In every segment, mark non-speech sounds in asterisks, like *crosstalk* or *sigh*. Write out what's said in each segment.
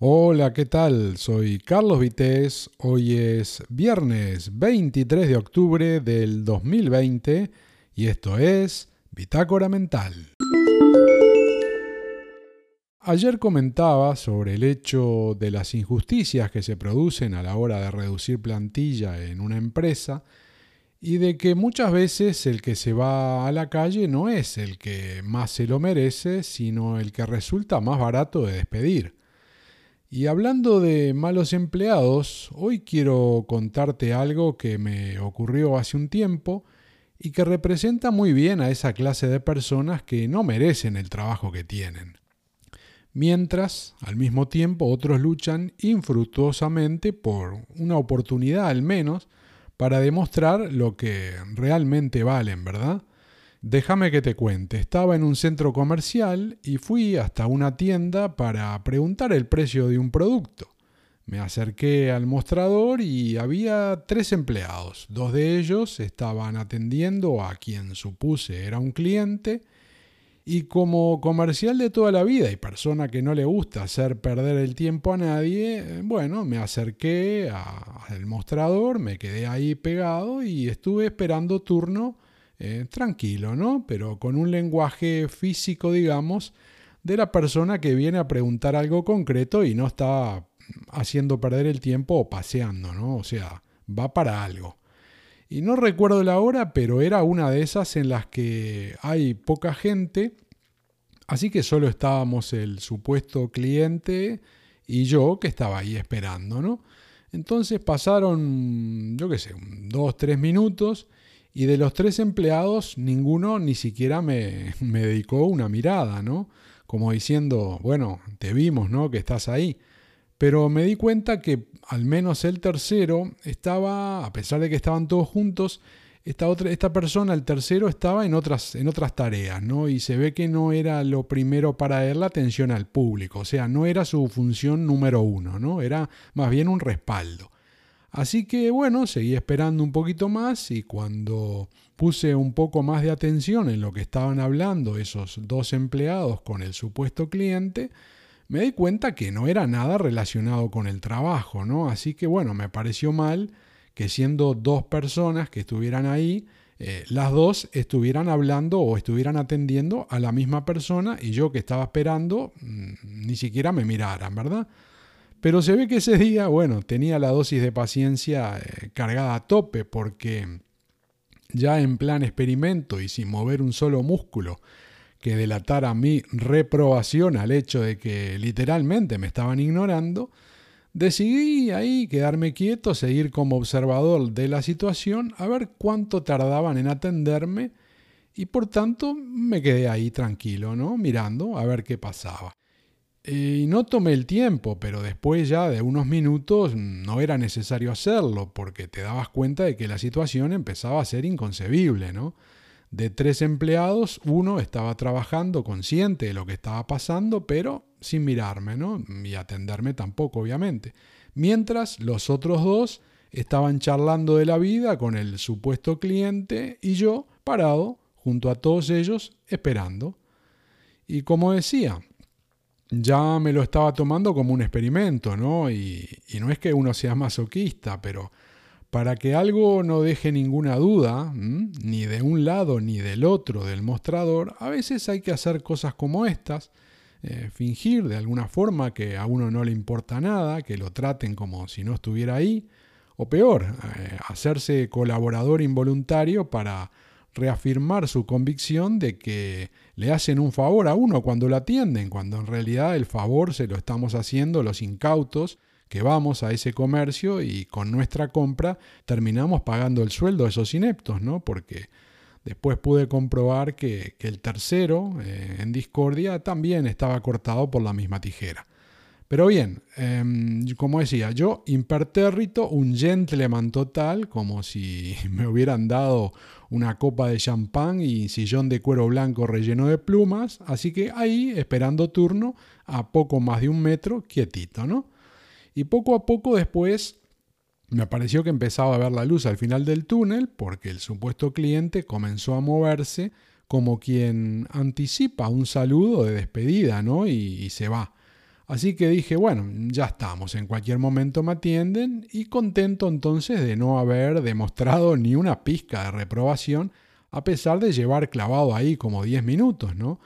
Hola, ¿qué tal? Soy Carlos Vitéz. Hoy es viernes 23 de octubre del 2020 y esto es Bitácora Mental. Ayer comentaba sobre el hecho de las injusticias que se producen a la hora de reducir plantilla en una empresa y de que muchas veces el que se va a la calle no es el que más se lo merece, sino el que resulta más barato de despedir. Y hablando de malos empleados, hoy quiero contarte algo que me ocurrió hace un tiempo y que representa muy bien a esa clase de personas que no merecen el trabajo que tienen. Mientras, al mismo tiempo, otros luchan infructuosamente por una oportunidad al menos para demostrar lo que realmente valen, ¿verdad? Déjame que te cuente, estaba en un centro comercial y fui hasta una tienda para preguntar el precio de un producto. Me acerqué al mostrador y había tres empleados. Dos de ellos estaban atendiendo a quien supuse era un cliente y como comercial de toda la vida y persona que no le gusta hacer perder el tiempo a nadie, bueno, me acerqué al mostrador, me quedé ahí pegado y estuve esperando turno eh, tranquilo, ¿no? Pero con un lenguaje físico, digamos, de la persona que viene a preguntar algo concreto y no está haciendo perder el tiempo o paseando, ¿no? O sea, va para algo. Y no recuerdo la hora, pero era una de esas en las que hay poca gente, así que solo estábamos el supuesto cliente y yo que estaba ahí esperando, ¿no? Entonces pasaron, yo qué sé, dos, tres minutos y de los tres empleados, ninguno ni siquiera *laughs* me, dedicó una mirada, ¿no? Como diciendo, bueno, te vimos, ¿no? Que estás ahí. Pero me di cuenta que al menos el tercero estaba, a pesar de que estaban todos juntos, esta, otra, esta persona, el tercero, estaba en otras, en otras tareas, ¿no? Y se ve que no era lo primero para él la atención al público, o sea, no era su función número uno, ¿no? Era más bien un respaldo. Así que bueno, seguí esperando un poquito más y cuando puse un poco más de atención en lo que estaban hablando esos dos empleados con el supuesto cliente, me di cuenta que no era nada relacionado con el trabajo, ¿no? Así que bueno, me pareció mal que siendo dos personas que estuvieran ahí, eh, las dos estuvieran hablando o estuvieran atendiendo a la misma persona y yo que estaba esperando mm, ni siquiera me miraran, ¿verdad? Pero se ve que ese día, bueno, tenía la dosis de paciencia eh, cargada a tope porque ya en plan experimento y sin mover un solo músculo que delatara mi reprobación al hecho de que literalmente me estaban ignorando, decidí ahí quedarme quieto, seguir como observador de la situación, a ver cuánto tardaban en atenderme y por tanto me quedé ahí tranquilo, ¿no? Mirando a ver qué pasaba. Y no tomé el tiempo, pero después ya de unos minutos no era necesario hacerlo, porque te dabas cuenta de que la situación empezaba a ser inconcebible, ¿no? De tres empleados, uno estaba trabajando consciente de lo que estaba pasando, pero sin mirarme, ¿no? Y atenderme tampoco, obviamente. Mientras los otros dos estaban charlando de la vida con el supuesto cliente y yo parado junto a todos ellos esperando. Y como decía, ya me lo estaba tomando como un experimento, ¿no? Y, no es que uno sea masoquista, pero para que algo no deje ninguna duda, ni de un lado ni del otro del mostrador, a veces hay que hacer cosas como estas, eh, fingir de alguna forma que a uno no le importa nada, que lo traten como si no estuviera ahí, o peor, eh, hacerse colaborador involuntario para reafirmar su convicción de que le hacen un favor a uno cuando lo atienden, cuando en realidad el favor se lo estamos haciendo los incautos que vamos a ese comercio y con nuestra compra terminamos pagando el sueldo de esos ineptos, ¿no? Porque después pude comprobar que, el tercero, eh, en discordia, también estaba cortado por la misma tijera. Pero bien, em, como decía, yo impertérrito, un gentleman total, como si *laughs* me hubieran dado una copa de champán y sillón de cuero blanco relleno de plumas, así que ahí, esperando turno, a poco más de un metro, quietito, ¿no? Y poco a poco después me pareció que empezaba a ver la luz al final del túnel, porque el supuesto cliente comenzó a moverse como quien anticipa un saludo de despedida, ¿no? y se va. Así que dije, bueno, ya estamos, en cualquier momento me atienden y contento entonces de no haber demostrado ni una pizca de reprobación a pesar de llevar clavado ahí como 10 minutos, ¿no?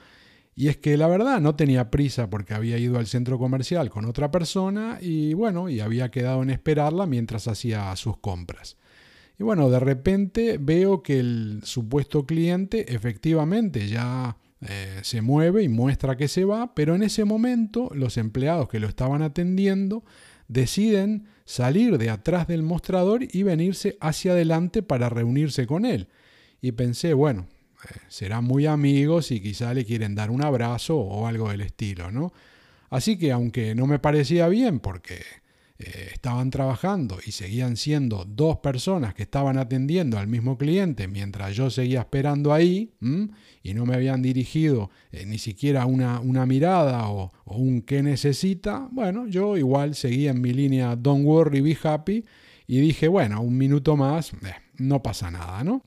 Y es que la verdad no tenía prisa porque había ido al centro comercial con otra persona y bueno, y había quedado en esperarla mientras hacía sus compras. Y bueno, de repente veo que el supuesto cliente efectivamente ya eh, se mueve y muestra que se va, pero en ese momento los empleados que lo estaban atendiendo deciden salir de atrás del mostrador y venirse hacia adelante para reunirse con él. Y pensé, bueno, eh, serán muy amigos y quizá le quieren dar un abrazo o algo del estilo, ¿no? Así que aunque no me parecía bien porque eh, estaban trabajando y seguían siendo dos personas que estaban atendiendo al mismo cliente mientras yo seguía esperando ahí y no me habían dirigido eh, ni siquiera una, una mirada o, un qué necesita, bueno, yo igual seguía en mi línea Don't worry, be happy y dije, bueno, un minuto más, no pasa nada, ¿no?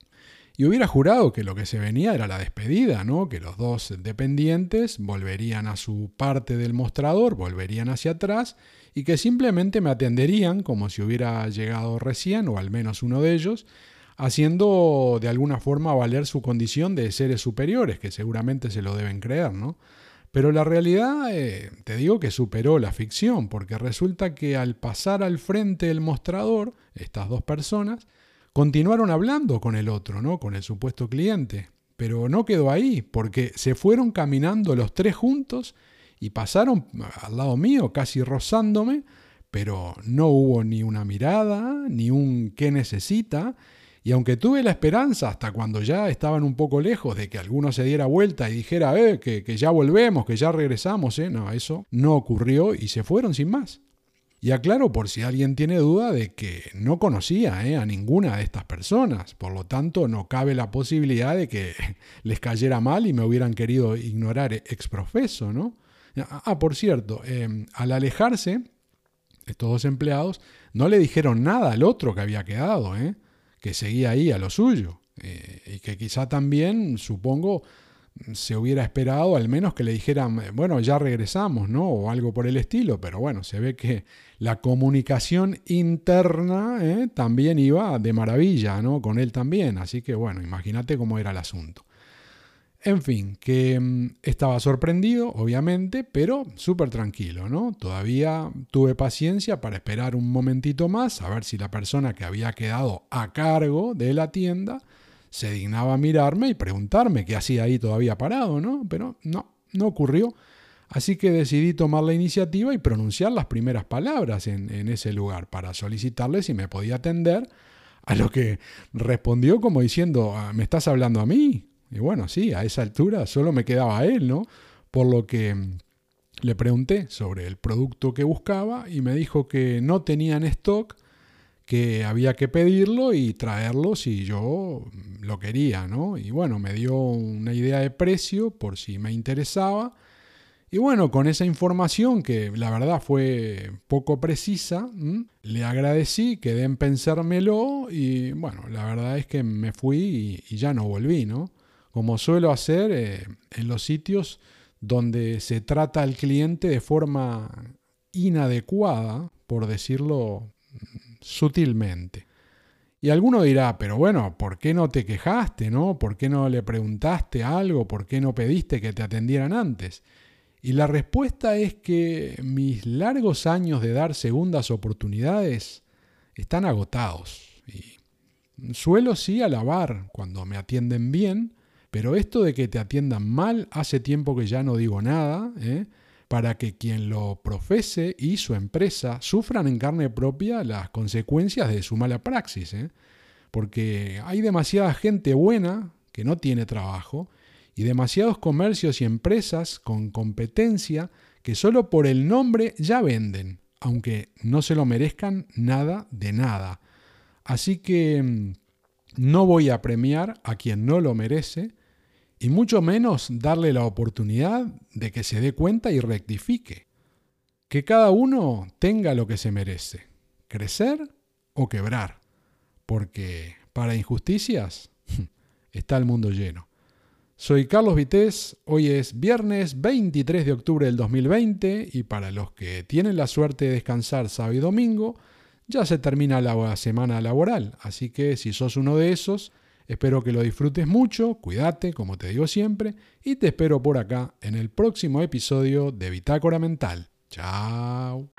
Y hubiera jurado que lo que se venía era la despedida, ¿no? Que los dos dependientes volverían a su parte del mostrador, volverían hacia atrás y que simplemente me atenderían como si hubiera llegado recién, o al menos uno de ellos, haciendo de alguna forma valer su condición de seres superiores, que seguramente se lo deben creer, ¿no? Pero la realidad, eh, te digo que superó la ficción, porque resulta que al pasar al frente del mostrador, estas dos personas, Continuaron hablando con el otro, ¿no? Con el supuesto cliente. Pero no quedó ahí, porque se fueron caminando los tres juntos y pasaron al lado mío, casi rozándome, pero no hubo ni una mirada, ni un qué necesita, y aunque tuve la esperanza hasta cuando ya estaban un poco lejos de que alguno se diera vuelta y dijera, eh, que, que ya volvemos, que ya regresamos, eh, no, eso no ocurrió y se fueron sin más. Y aclaro por si alguien tiene duda de que no conocía eh, a ninguna de estas personas, por lo tanto no cabe la posibilidad de que *laughs* les cayera mal y me hubieran querido ignorar exprofeso, ¿no? Ah, por cierto, em, al alejarse, estos dos empleados no le dijeron nada al otro que había quedado, ¿eh? que seguía ahí a lo suyo, eh, y que quizá también, supongo, se hubiera esperado al menos que le dijeran, bueno, ya regresamos, ¿no? O algo por el estilo, pero bueno, se ve que la comunicación interna ¿eh? también iba de maravilla, ¿no? Con él también, así que bueno, imagínate cómo era el asunto. En fin, que mm, estaba sorprendido, obviamente, pero súper tranquilo, ¿no? Todavía tuve paciencia para esperar un momentito más, a ver si la persona que había quedado a cargo de la tienda se dignaba mirarme y preguntarme qué hacía ahí todavía parado, ¿no? Pero no, no ocurrió. Así que decidí tomar la iniciativa y pronunciar las primeras palabras en, ese lugar para solicitarle si me podía atender, a lo que respondió como diciendo, ah, ¿me estás hablando a mí? Y bueno, sí, a esa altura solo me quedaba él, ¿no? Por lo que mm, le pregunté sobre el producto que buscaba y me dijo que no tenía en stock que había que pedirlo y traerlo si yo lo quería, ¿no? Y bueno, me dio una idea de precio por si me interesaba. Y bueno, con esa información que la verdad fue poco precisa, le agradecí, quedé en pensármelo y bueno, la verdad es que me fui y, ya no volví, ¿no? Como suelo hacer eh, en los sitios donde se trata al cliente de forma inadecuada, por decirlo sutilmente. Y alguno dirá, pero bueno, ¿por qué no te quejaste, no? ¿Por qué no le preguntaste algo? ¿Por qué no pediste que te atendieran antes? Y la respuesta es que mis largos años de dar segundas oportunidades están agotados. Y suelo sí alabar cuando me atienden bien, pero esto de que te atiendan mal hace tiempo que ya no digo nada, ¿eh? Para que quien lo profese y su empresa sufran en carne propia las consecuencias de su mala praxis. ¿eh? Porque hay demasiada gente buena que no tiene trabajo y demasiados comercios y empresas con competencia que solo por el nombre ya venden, aunque no se lo merezcan nada de nada. Así que mm, no voy a premiar a quien no lo merece, y mucho menos darle la oportunidad de que se dé cuenta y rectifique. Que cada uno tenga lo que se merece, crecer o quebrar, porque para injusticias *laughs* está el mundo lleno. Soy Carlos Vitéz, hoy es viernes 23 de octubre del 2020 y para los que tienen la suerte de descansar sábado y domingo, ya se termina la semana laboral, así que si sos uno de esos, espero que lo disfrutes mucho, cuídate, como te digo siempre, y te espero por acá en el próximo episodio de Bitácora Mental. Chao.